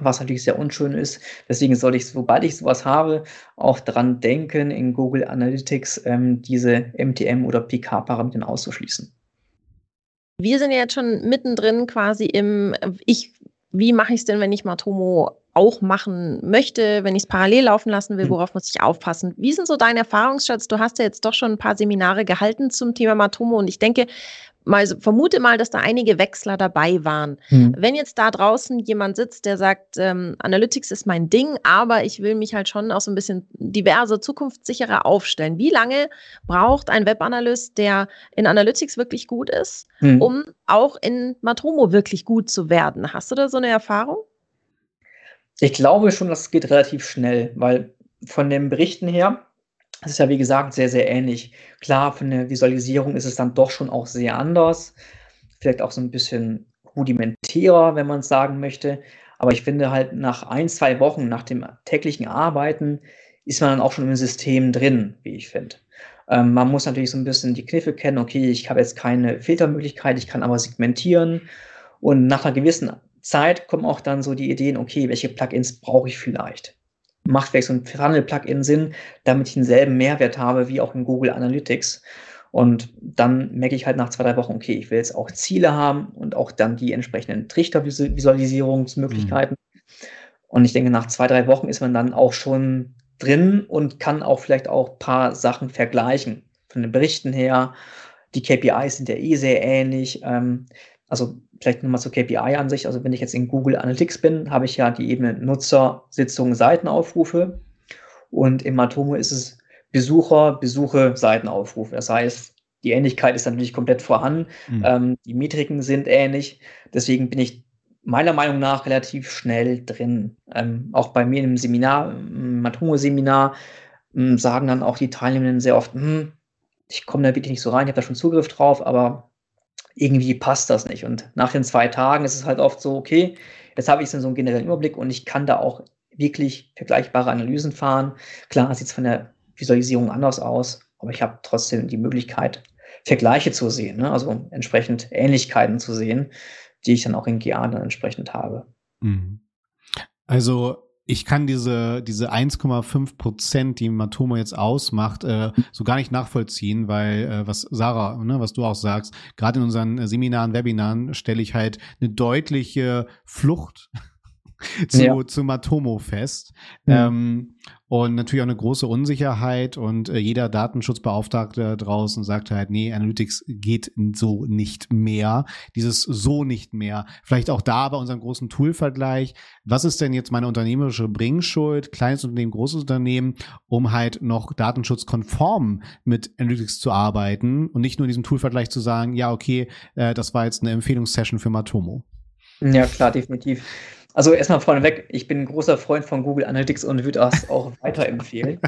was natürlich sehr unschön ist. Deswegen sollte ich, sobald ich sowas habe, auch daran denken, in Google Analytics ähm, diese MTM oder PK-Parameter auszuschließen. Wir sind ja jetzt schon mittendrin quasi im, ich, wie mache ich es denn, wenn ich Matomo auch machen möchte, wenn ich es parallel laufen lassen will, hm. worauf muss ich aufpassen? Wie sind so deine Erfahrungsschatz? Du hast ja jetzt doch schon ein paar Seminare gehalten zum Thema Matomo und ich denke, mal vermute mal, dass da einige Wechsler dabei waren. Hm. Wenn jetzt da draußen jemand sitzt, der sagt, ähm, Analytics ist mein Ding, aber ich will mich halt schon auch so ein bisschen diverse, zukunftssicherer aufstellen. Wie lange braucht ein Webanalyst, der in Analytics wirklich gut ist, hm. um auch in Matomo wirklich gut zu werden? Hast du da so eine Erfahrung? Ich glaube schon, das geht relativ schnell, weil von den Berichten her, das ist ja wie gesagt sehr, sehr ähnlich. Klar, von der Visualisierung ist es dann doch schon auch sehr anders. Vielleicht auch so ein bisschen rudimentärer, wenn man es sagen möchte. Aber ich finde halt nach ein, zwei Wochen, nach dem täglichen Arbeiten, ist man dann auch schon im System drin, wie ich finde. Ähm, man muss natürlich so ein bisschen die Kniffe kennen. Okay, ich habe jetzt keine Filtermöglichkeit, ich kann aber segmentieren. Und nach einer gewissen Zeit kommen auch dann so die Ideen, okay, welche Plugins brauche ich vielleicht? Macht vielleicht so ein Funnel-Plugin Sinn, damit ich denselben Mehrwert habe wie auch in Google Analytics. Und dann merke ich halt nach zwei, drei Wochen, okay, ich will jetzt auch Ziele haben und auch dann die entsprechenden Trichtervisualisierungsmöglichkeiten. Mhm. Und ich denke, nach zwei, drei Wochen ist man dann auch schon drin und kann auch vielleicht auch ein paar Sachen vergleichen. Von den Berichten her, die KPIs sind ja eh sehr ähnlich. Ähm, also vielleicht nochmal zur KPI-Ansicht. Also wenn ich jetzt in Google Analytics bin, habe ich ja die Ebene Nutzer, Sitzungen, Seitenaufrufe. Und im Matomo ist es Besucher, Besuche, Seitenaufrufe. Das heißt, die Ähnlichkeit ist natürlich komplett vorhanden. Mhm. Ähm, die Metriken sind ähnlich. Deswegen bin ich meiner Meinung nach relativ schnell drin. Ähm, auch bei mir im Seminar, im Matomo-Seminar, ähm, sagen dann auch die Teilnehmenden sehr oft, hm, ich komme da wirklich nicht so rein, ich habe da schon Zugriff drauf, aber irgendwie passt das nicht. Und nach den zwei Tagen ist es halt oft so, okay, jetzt habe ich so einen generellen Überblick und ich kann da auch wirklich vergleichbare Analysen fahren. Klar sieht es von der Visualisierung anders aus, aber ich habe trotzdem die Möglichkeit, Vergleiche zu sehen, ne? also entsprechend Ähnlichkeiten zu sehen, die ich dann auch in GA dann entsprechend habe. Mhm. Also ich kann diese, diese 1,5 Prozent, die Matomo jetzt ausmacht, äh, so gar nicht nachvollziehen, weil äh, was Sarah, ne, was du auch sagst, gerade in unseren Seminaren, Webinaren stelle ich halt eine deutliche Flucht zu, ja. zu Matomo fest. Ja. Ähm, und natürlich auch eine große Unsicherheit und äh, jeder Datenschutzbeauftragte draußen sagt halt, nee, Analytics geht so nicht mehr. Dieses so nicht mehr. Vielleicht auch da bei unserem großen Tool-Vergleich. Was ist denn jetzt meine unternehmerische Bringschuld, kleines Unternehmen, großes Unternehmen, um halt noch datenschutzkonform mit Analytics zu arbeiten und nicht nur in diesem Tool-Vergleich zu sagen, ja, okay, äh, das war jetzt eine Empfehlungssession für Matomo. Ja, klar, definitiv. Also erstmal vorneweg, ich bin ein großer Freund von Google Analytics und würde das auch weiterempfehlen.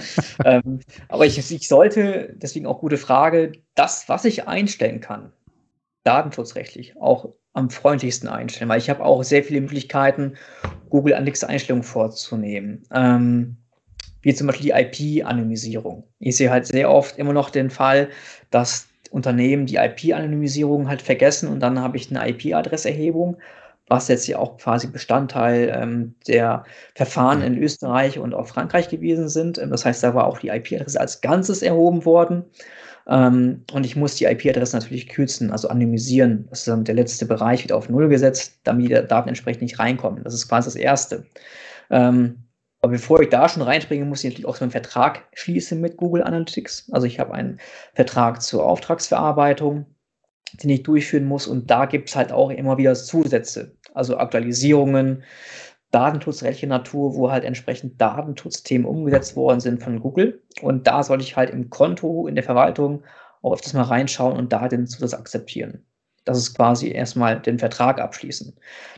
ähm, aber ich, ich sollte, deswegen auch gute Frage, das, was ich einstellen kann, datenschutzrechtlich, auch am freundlichsten einstellen, weil ich habe auch sehr viele Möglichkeiten, Google Analytics-Einstellungen vorzunehmen. Ähm, wie zum Beispiel die IP-Anonymisierung. Ich sehe halt sehr oft immer noch den Fall, dass Unternehmen die IP-Anonymisierung halt vergessen und dann habe ich eine IP-Adresserhebung, was jetzt ja auch quasi Bestandteil ähm, der Verfahren in Österreich und auch Frankreich gewesen sind. Ähm, das heißt, da war auch die IP-Adresse als Ganzes erhoben worden. Ähm, und ich muss die IP-Adresse natürlich kürzen, also anonymisieren. Das ist dann der letzte Bereich wieder auf Null gesetzt, damit die Daten entsprechend nicht reinkommen. Das ist quasi das Erste. Ähm, aber bevor ich da schon reinspringe, muss ich natürlich auch so einen Vertrag schließen mit Google Analytics. Also ich habe einen Vertrag zur Auftragsverarbeitung, den ich durchführen muss. Und da gibt es halt auch immer wieder Zusätze, also Aktualisierungen, datenschutzrechtliche Natur, wo halt entsprechend Datenschutzthemen umgesetzt worden sind von Google. Und da soll ich halt im Konto, in der Verwaltung auch öfters mal reinschauen und da den Zusatz akzeptieren. Das ist quasi erstmal den Vertrag abschließen.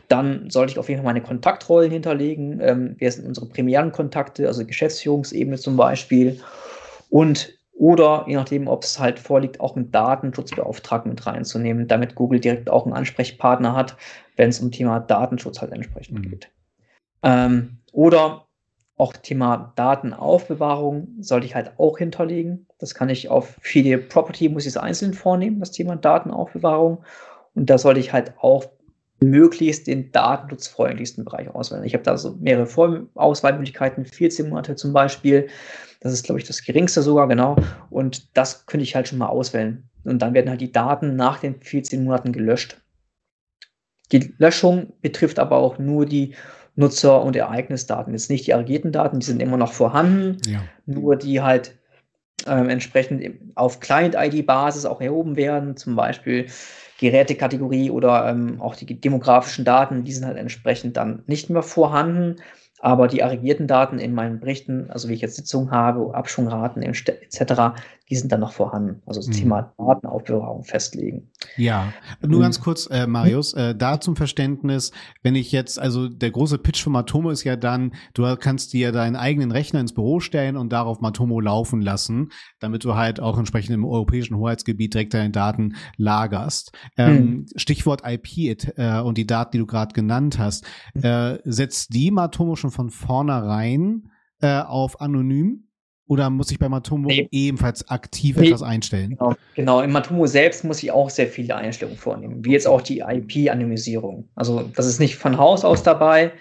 Dann sollte ich auf jeden Fall meine Kontaktrollen hinterlegen. Ähm, wer sind unsere primären Kontakte, also Geschäftsführungsebene zum Beispiel. Und oder je nachdem, ob es halt vorliegt, auch einen Datenschutzbeauftragten mit reinzunehmen, damit Google direkt auch einen Ansprechpartner hat, wenn es um Thema Datenschutz halt entsprechend mhm. geht. Ähm, oder auch Thema Datenaufbewahrung sollte ich halt auch hinterlegen. Das kann ich auf viele Property, muss ich es einzeln vornehmen, das Thema Datenaufbewahrung. Und da sollte ich halt auch möglichst den datenschutzfreundlichsten Bereich auswählen. Ich habe da so mehrere Auswahlmöglichkeiten, 14 Monate zum Beispiel. Das ist, glaube ich, das geringste sogar, genau. Und das könnte ich halt schon mal auswählen. Und dann werden halt die Daten nach den 14 Monaten gelöscht. Die Löschung betrifft aber auch nur die Nutzer- und Ereignisdaten. Jetzt nicht die aggregierten Daten, die sind immer noch vorhanden, ja. nur die halt ähm, entsprechend auf Client-ID-Basis auch erhoben werden, zum Beispiel Gerätekategorie oder ähm, auch die demografischen Daten, die sind halt entsprechend dann nicht mehr vorhanden. Aber die aggregierten Daten in meinen Berichten, also wie ich jetzt Sitzungen habe, Abschwungraten etc., die sind dann noch vorhanden. Also das mhm. Thema Datenaufbewahrung festlegen. Ja, nur ganz kurz, äh, Marius, äh, da zum Verständnis, wenn ich jetzt, also der große Pitch von Matomo ist ja dann, du kannst dir deinen eigenen Rechner ins Büro stellen und darauf Matomo laufen lassen, damit du halt auch entsprechend im europäischen Hoheitsgebiet direkt deine Daten lagerst. Ähm, mhm. Stichwort IP äh, und die Daten, die du gerade genannt hast, äh, setzt die Matomo schon von vornherein äh, auf anonym? Oder muss ich bei Matomo nee. ebenfalls aktiv nee. etwas einstellen? Genau. genau, im Matomo selbst muss ich auch sehr viele Einstellungen vornehmen, wie jetzt auch die IP-Anonymisierung. Also das ist nicht von Haus aus dabei.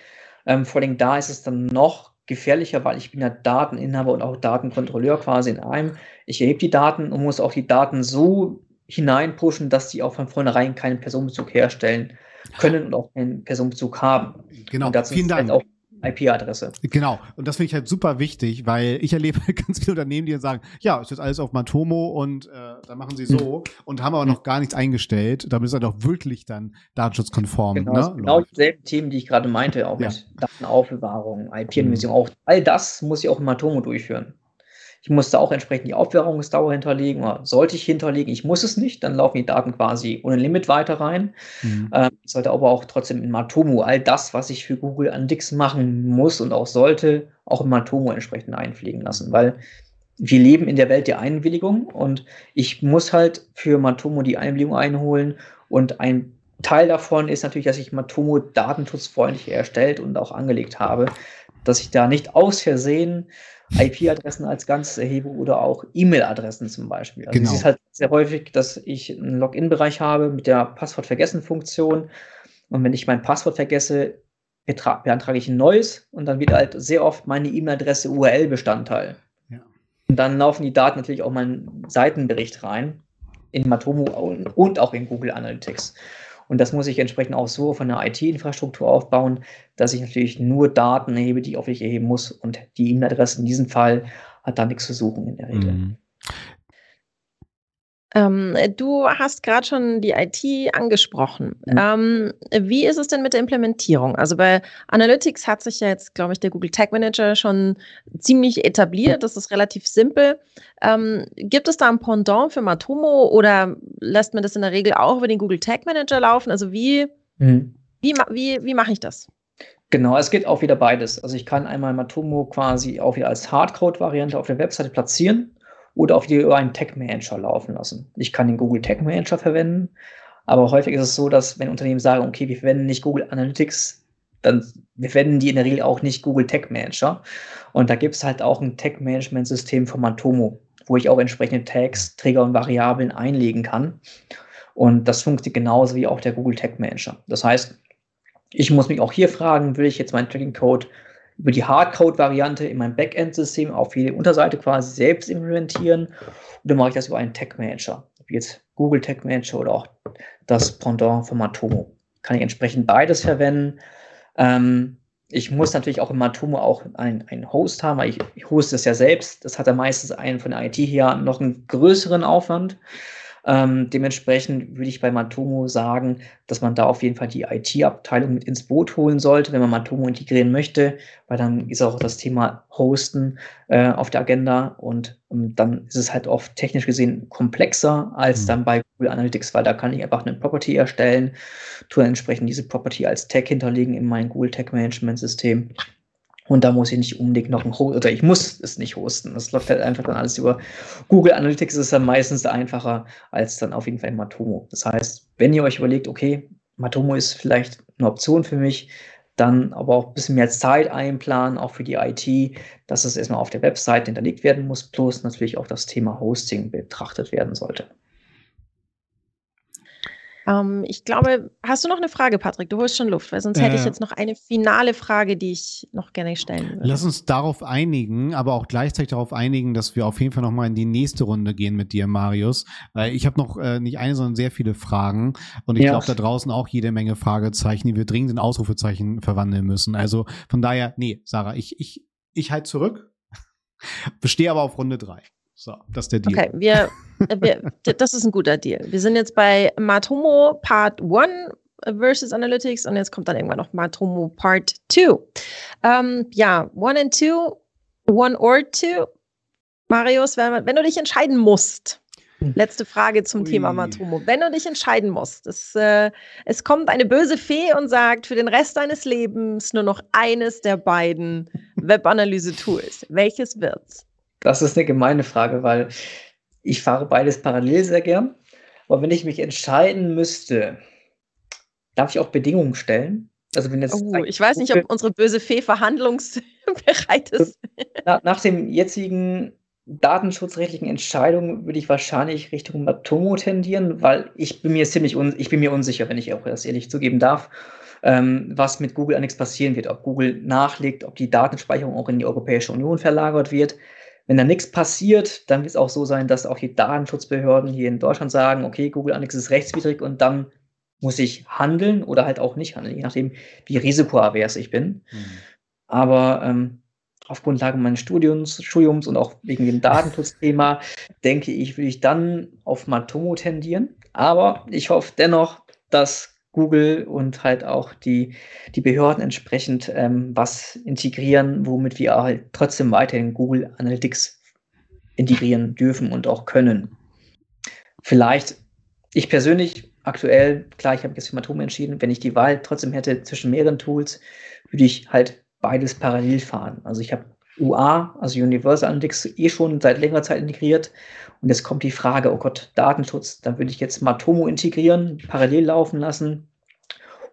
Ähm, vor allem da ist es dann noch gefährlicher, weil ich bin ja Dateninhaber und auch Datenkontrolleur quasi in einem. Ich erhebe die Daten und muss auch die Daten so hineinpushen, dass sie auch von vornherein keinen Personenbezug herstellen können und auch keinen Personenbezug haben. Genau, vielen Dank. Halt IP-Adresse. Genau. Und das finde ich halt super wichtig, weil ich erlebe ganz viele Unternehmen, die dann sagen, ja, ist jetzt alles auf Matomo und äh, da machen sie so mhm. und haben aber noch gar nichts eingestellt. Damit ist er doch wirklich dann datenschutzkonform. Genau, ne? genau dieselben Themen, die ich gerade meinte, auch ja. mit Datenaufbewahrung, IP-Anonymisierung, mhm. auch all das muss ich auch in Matomo durchführen. Ich musste auch entsprechend die Aufbewahrungsdauer hinterlegen, oder sollte ich hinterlegen. Ich muss es nicht, dann laufen die Daten quasi ohne Limit weiter rein. Mhm. Ähm, ich sollte aber auch trotzdem in Matomo all das, was ich für Google Analytics machen muss und auch sollte, auch in Matomo entsprechend einpflegen lassen, weil wir leben in der Welt der Einwilligung und ich muss halt für Matomo die Einwilligung einholen und ein Teil davon ist natürlich, dass ich Matomo datenschutzfreundlich erstellt und auch angelegt habe, dass ich da nicht aus Versehen IP-Adressen als Ganzes erhebe oder auch E-Mail-Adressen zum Beispiel. Also genau. es ist halt sehr häufig, dass ich einen Login-Bereich habe mit der Passwort-Vergessen-Funktion. Und wenn ich mein Passwort vergesse, beantrage ich ein neues und dann wird halt sehr oft meine E-Mail-Adresse URL-Bestandteil. Ja. Und dann laufen die Daten natürlich auch meinen Seitenbericht rein in Matomo und auch in Google Analytics. Und das muss ich entsprechend auch so von der IT-Infrastruktur aufbauen, dass ich natürlich nur Daten erhebe, die ich auf dich erheben muss. Und die E-Mail-Adresse in diesem Fall hat da nichts zu suchen in der Regel. Mhm. Ähm, du hast gerade schon die IT angesprochen. Mhm. Ähm, wie ist es denn mit der Implementierung? Also bei Analytics hat sich ja jetzt, glaube ich, der Google Tag Manager schon ziemlich etabliert. Das ist relativ simpel. Ähm, gibt es da ein Pendant für Matomo oder lässt man das in der Regel auch über den Google Tag Manager laufen? Also wie, mhm. wie, wie, wie mache ich das? Genau, es geht auch wieder beides. Also ich kann einmal Matomo quasi auch wieder als Hardcode-Variante auf der Webseite platzieren oder auch wieder über einen Tag Manager laufen lassen. Ich kann den Google Tag Manager verwenden, aber häufig ist es so, dass wenn Unternehmen sagen, okay, wir verwenden nicht Google Analytics, dann verwenden die in der Regel auch nicht Google Tag Manager. Und da gibt es halt auch ein Tag Management System von Matomo, wo ich auch entsprechende Tags, Trigger und Variablen einlegen kann. Und das funktioniert genauso wie auch der Google Tag Manager. Das heißt, ich muss mich auch hier fragen, will ich jetzt meinen Tracking-Code über die Hardcode-Variante in meinem Backend-System auf jede Unterseite quasi selbst implementieren oder mache ich das über einen Tag-Manager, wie jetzt Google Tag Manager oder auch das Pendant von Matomo. Kann ich entsprechend beides verwenden. Ähm, ich muss natürlich auch in Matomo auch einen Host haben, weil ich, ich hoste es ja selbst. Das hat ja meistens einen von der IT hier noch einen größeren Aufwand. Ähm, dementsprechend würde ich bei Matomo sagen, dass man da auf jeden Fall die IT-Abteilung mit ins Boot holen sollte, wenn man Matomo integrieren möchte, weil dann ist auch das Thema Hosten äh, auf der Agenda und, ähm, dann ist es halt oft technisch gesehen komplexer als mhm. dann bei Google Analytics, weil da kann ich einfach eine Property erstellen, tue entsprechend diese Property als Tag hinterlegen in mein Google Tag Management System und da muss ich nicht unbedingt noch ein Host, oder ich muss es nicht hosten. Das läuft halt einfach dann alles über Google Analytics, ist dann meistens einfacher als dann auf jeden Fall Matomo. Das heißt, wenn ihr euch überlegt, okay, Matomo ist vielleicht eine Option für mich, dann aber auch ein bisschen mehr Zeit einplanen, auch für die IT, dass es erstmal auf der Website hinterlegt werden muss, plus natürlich auch das Thema Hosting betrachtet werden sollte. Ähm, ich glaube, hast du noch eine Frage, Patrick? Du holst schon Luft, weil sonst äh, hätte ich äh. jetzt noch eine finale Frage, die ich noch gerne stellen würde. Lass uns darauf einigen, aber auch gleichzeitig darauf einigen, dass wir auf jeden Fall noch mal in die nächste Runde gehen mit dir, Marius. Weil ich habe noch äh, nicht eine, sondern sehr viele Fragen. Und ich ja. glaube, da draußen auch jede Menge Fragezeichen, die wir dringend in Ausrufezeichen verwandeln müssen. Also von daher, nee, Sarah, ich, ich, ich halt zurück. Bestehe aber auf Runde drei. So, das ist der Deal. Okay, wir, äh, wir, das ist ein guter Deal. Wir sind jetzt bei Matomo Part 1 versus Analytics und jetzt kommt dann irgendwann noch Matomo Part 2. Ähm, ja, 1 and 2, 1 or 2. Marius, wenn, wenn, du dich entscheiden musst, letzte Frage zum Ui. Thema Matomo. Wenn du dich entscheiden musst, es, äh, es kommt eine böse Fee und sagt, für den Rest deines Lebens nur noch eines der beiden Webanalyse-Tools. Welches wird's? Das ist eine gemeine Frage, weil ich fahre beides parallel sehr gern. Aber wenn ich mich entscheiden müsste, darf ich auch Bedingungen stellen? Also wenn jetzt oh, ich weiß nicht, ob unsere böse Fee verhandlungsbereit ist. Nach, nach dem jetzigen datenschutzrechtlichen Entscheidungen würde ich wahrscheinlich Richtung Matomo tendieren, weil ich bin mir ziemlich un ich bin mir unsicher, wenn ich auch das ehrlich zugeben darf, ähm, was mit Google Annex passieren wird, ob Google nachlegt, ob die Datenspeicherung auch in die Europäische Union verlagert wird. Wenn da nichts passiert, dann wird es auch so sein, dass auch die Datenschutzbehörden hier in Deutschland sagen, okay, Google Analytics ist rechtswidrig und dann muss ich handeln oder halt auch nicht handeln, je nachdem, wie risikoavers ich bin. Mhm. Aber ähm, auf Grundlage meines Studiums, Studiums und auch wegen dem Datenschutzthema, denke ich, würde ich dann auf Matomo tendieren. Aber ich hoffe dennoch, dass Google und halt auch die, die Behörden entsprechend ähm, was integrieren, womit wir halt trotzdem weiterhin Google Analytics integrieren dürfen und auch können. Vielleicht, ich persönlich aktuell, klar, ich habe jetzt für Matom entschieden, wenn ich die Wahl trotzdem hätte zwischen mehreren Tools, würde ich halt beides parallel fahren. Also ich habe UA, also Universal Analytics, eh schon seit längerer Zeit integriert. Und jetzt kommt die Frage, oh Gott, Datenschutz, dann würde ich jetzt Matomo integrieren, parallel laufen lassen.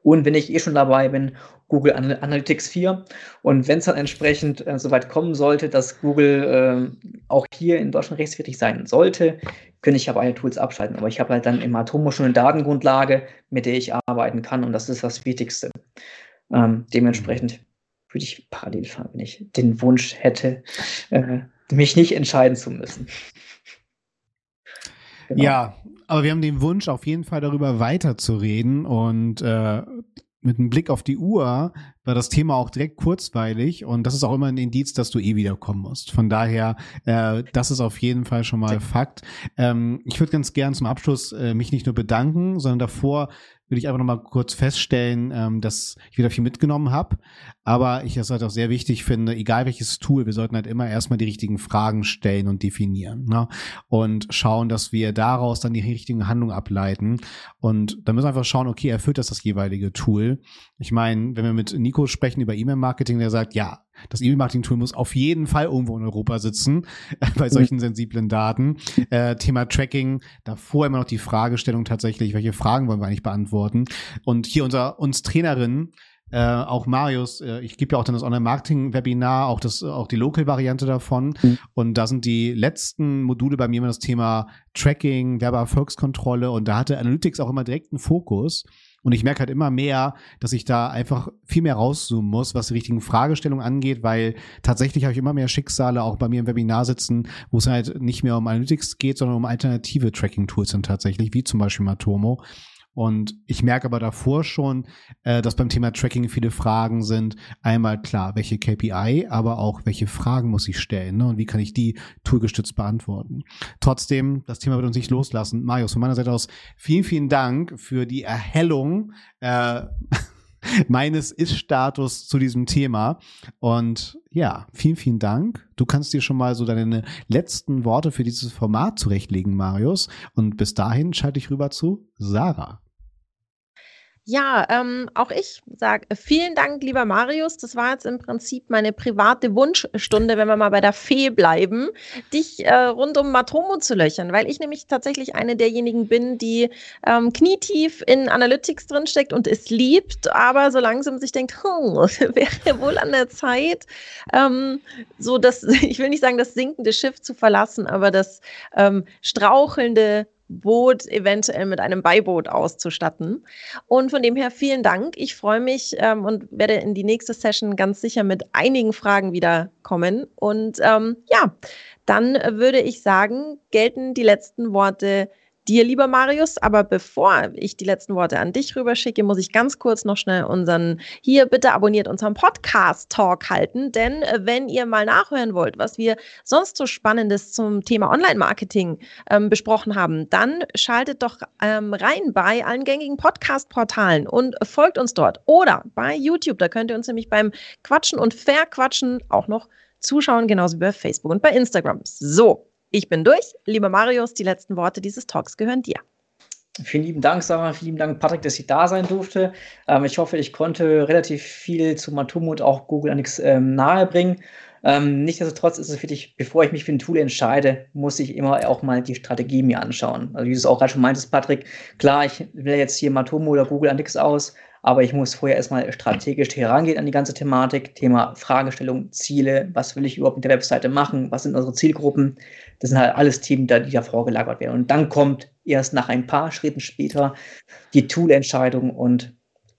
Und wenn ich eh schon dabei bin, Google Analytics 4. Und wenn es dann entsprechend äh, soweit kommen sollte, dass Google äh, auch hier in Deutschland rechtswidrig sein sollte, könnte ich ja beide Tools abschalten. Aber ich habe halt dann im Atomo schon eine Datengrundlage, mit der ich arbeiten kann. Und das ist das Wichtigste. Ähm, dementsprechend würde ich parallel fahren, wenn ich den Wunsch hätte, äh, mich nicht entscheiden zu müssen. Genau. Ja, aber wir haben den Wunsch, auf jeden Fall darüber weiterzureden und äh, mit einem Blick auf die Uhr war das Thema auch direkt kurzweilig und das ist auch immer ein Indiz, dass du eh wiederkommen musst. Von daher, äh, das ist auf jeden Fall schon mal Fakt. Ähm, ich würde ganz gern zum Abschluss äh, mich nicht nur bedanken, sondern davor würde ich einfach noch mal kurz feststellen, ähm, dass ich wieder viel mitgenommen habe. Aber ich es halt auch sehr wichtig finde, egal welches Tool, wir sollten halt immer erstmal die richtigen Fragen stellen und definieren. Ne? Und schauen, dass wir daraus dann die richtigen Handlungen ableiten. Und dann müssen wir einfach schauen, okay, erfüllt das das jeweilige Tool? Ich meine, wenn wir mit Nico Nico sprechen über E-Mail-Marketing, der sagt, ja, das E-Mail-Marketing-Tool muss auf jeden Fall irgendwo in Europa sitzen, äh, bei solchen sensiblen Daten. Äh, Thema Tracking, davor immer noch die Fragestellung tatsächlich, welche Fragen wollen wir eigentlich beantworten? Und hier unser, uns Trainerinnen, äh, auch Marius, äh, ich gebe ja auch dann das Online-Marketing-Webinar, auch das, auch die Local-Variante davon. Mhm. Und da sind die letzten Module bei mir immer das Thema Tracking, Werbeerfolgskontrolle und da hatte Analytics auch immer direkt einen Fokus. Und ich merke halt immer mehr, dass ich da einfach viel mehr rauszoomen muss, was die richtigen Fragestellungen angeht, weil tatsächlich habe ich immer mehr Schicksale auch bei mir im Webinar sitzen, wo es halt nicht mehr um Analytics geht, sondern um alternative Tracking-Tools sind tatsächlich, wie zum Beispiel Matomo. Und ich merke aber davor schon, äh, dass beim Thema Tracking viele Fragen sind. Einmal klar, welche KPI, aber auch welche Fragen muss ich stellen ne? und wie kann ich die toolgestützt beantworten. Trotzdem, das Thema wird uns nicht loslassen. Marius, von meiner Seite aus vielen, vielen Dank für die Erhellung äh, meines Ist-Status zu diesem Thema. Und ja, vielen, vielen Dank. Du kannst dir schon mal so deine letzten Worte für dieses Format zurechtlegen, Marius. Und bis dahin schalte ich rüber zu Sarah. Ja, ähm, auch ich sage vielen Dank, lieber Marius. Das war jetzt im Prinzip meine private Wunschstunde, wenn wir mal bei der Fee bleiben, dich äh, rund um Matomo zu löchern, weil ich nämlich tatsächlich eine derjenigen bin, die ähm, knietief in Analytics drinsteckt und es liebt, aber so langsam sich denkt, hm, wäre wohl an der Zeit, ähm, so das, ich will nicht sagen, das sinkende Schiff zu verlassen, aber das ähm, strauchelnde Boot eventuell mit einem Beiboot auszustatten. Und von dem her vielen Dank. Ich freue mich ähm, und werde in die nächste Session ganz sicher mit einigen Fragen wieder kommen. Und ähm, ja, dann würde ich sagen, gelten die letzten Worte dir, lieber Marius. Aber bevor ich die letzten Worte an dich rüberschicke, muss ich ganz kurz noch schnell unseren, hier bitte abonniert unseren Podcast-Talk halten. Denn äh, wenn ihr mal nachhören wollt, was wir sonst so Spannendes zum Thema Online-Marketing ähm, besprochen haben, dann schaltet doch ähm, rein bei allen gängigen Podcast-Portalen und folgt uns dort. Oder bei YouTube, da könnt ihr uns nämlich beim Quatschen und Verquatschen auch noch zuschauen, genauso wie bei Facebook und bei Instagram. So, ich bin durch. Lieber Marius, die letzten Worte dieses Talks gehören dir. Vielen lieben Dank, Sarah. Vielen lieben Dank, Patrick, dass ich da sein durfte. Ähm, ich hoffe, ich konnte relativ viel zu Matomo und auch Google Analytics ähm, nahebringen. Ähm, Nichtsdestotrotz ist es wichtig, bevor ich mich für ein Tool entscheide, muss ich immer auch mal die Strategie mir anschauen. Also wie du es auch gerade schon meintest, Patrick, klar, ich wähle jetzt hier Matomo oder Google Analytics aus, aber ich muss vorher erstmal strategisch herangehen an die ganze Thematik. Thema Fragestellung, Ziele, was will ich überhaupt mit der Webseite machen, was sind unsere Zielgruppen. Das sind halt alles Themen, die da vorgelagert werden. Und dann kommt erst nach ein paar Schritten später die Tool-Entscheidung. Und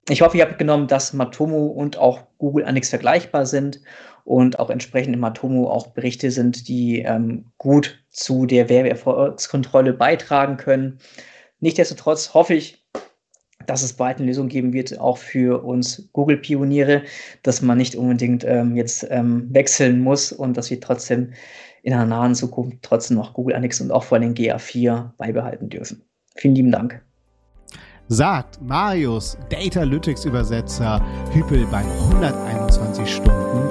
ich hoffe, ihr habt genommen, dass Matomo und auch Google Annex vergleichbar sind und auch entsprechend in Matomo auch Berichte sind, die ähm, gut zu der Werbeerfolgskontrolle beitragen können. Nichtsdestotrotz hoffe ich, dass es bald eine Lösung geben wird, auch für uns Google-Pioniere, dass man nicht unbedingt ähm, jetzt ähm, wechseln muss und dass wir trotzdem in einer nahen Zukunft trotzdem noch Google Annex und auch vor allem GA4 beibehalten dürfen. Vielen lieben Dank. Sagt Marius, Datalytics-Übersetzer, Hüppel bei 121 Stunden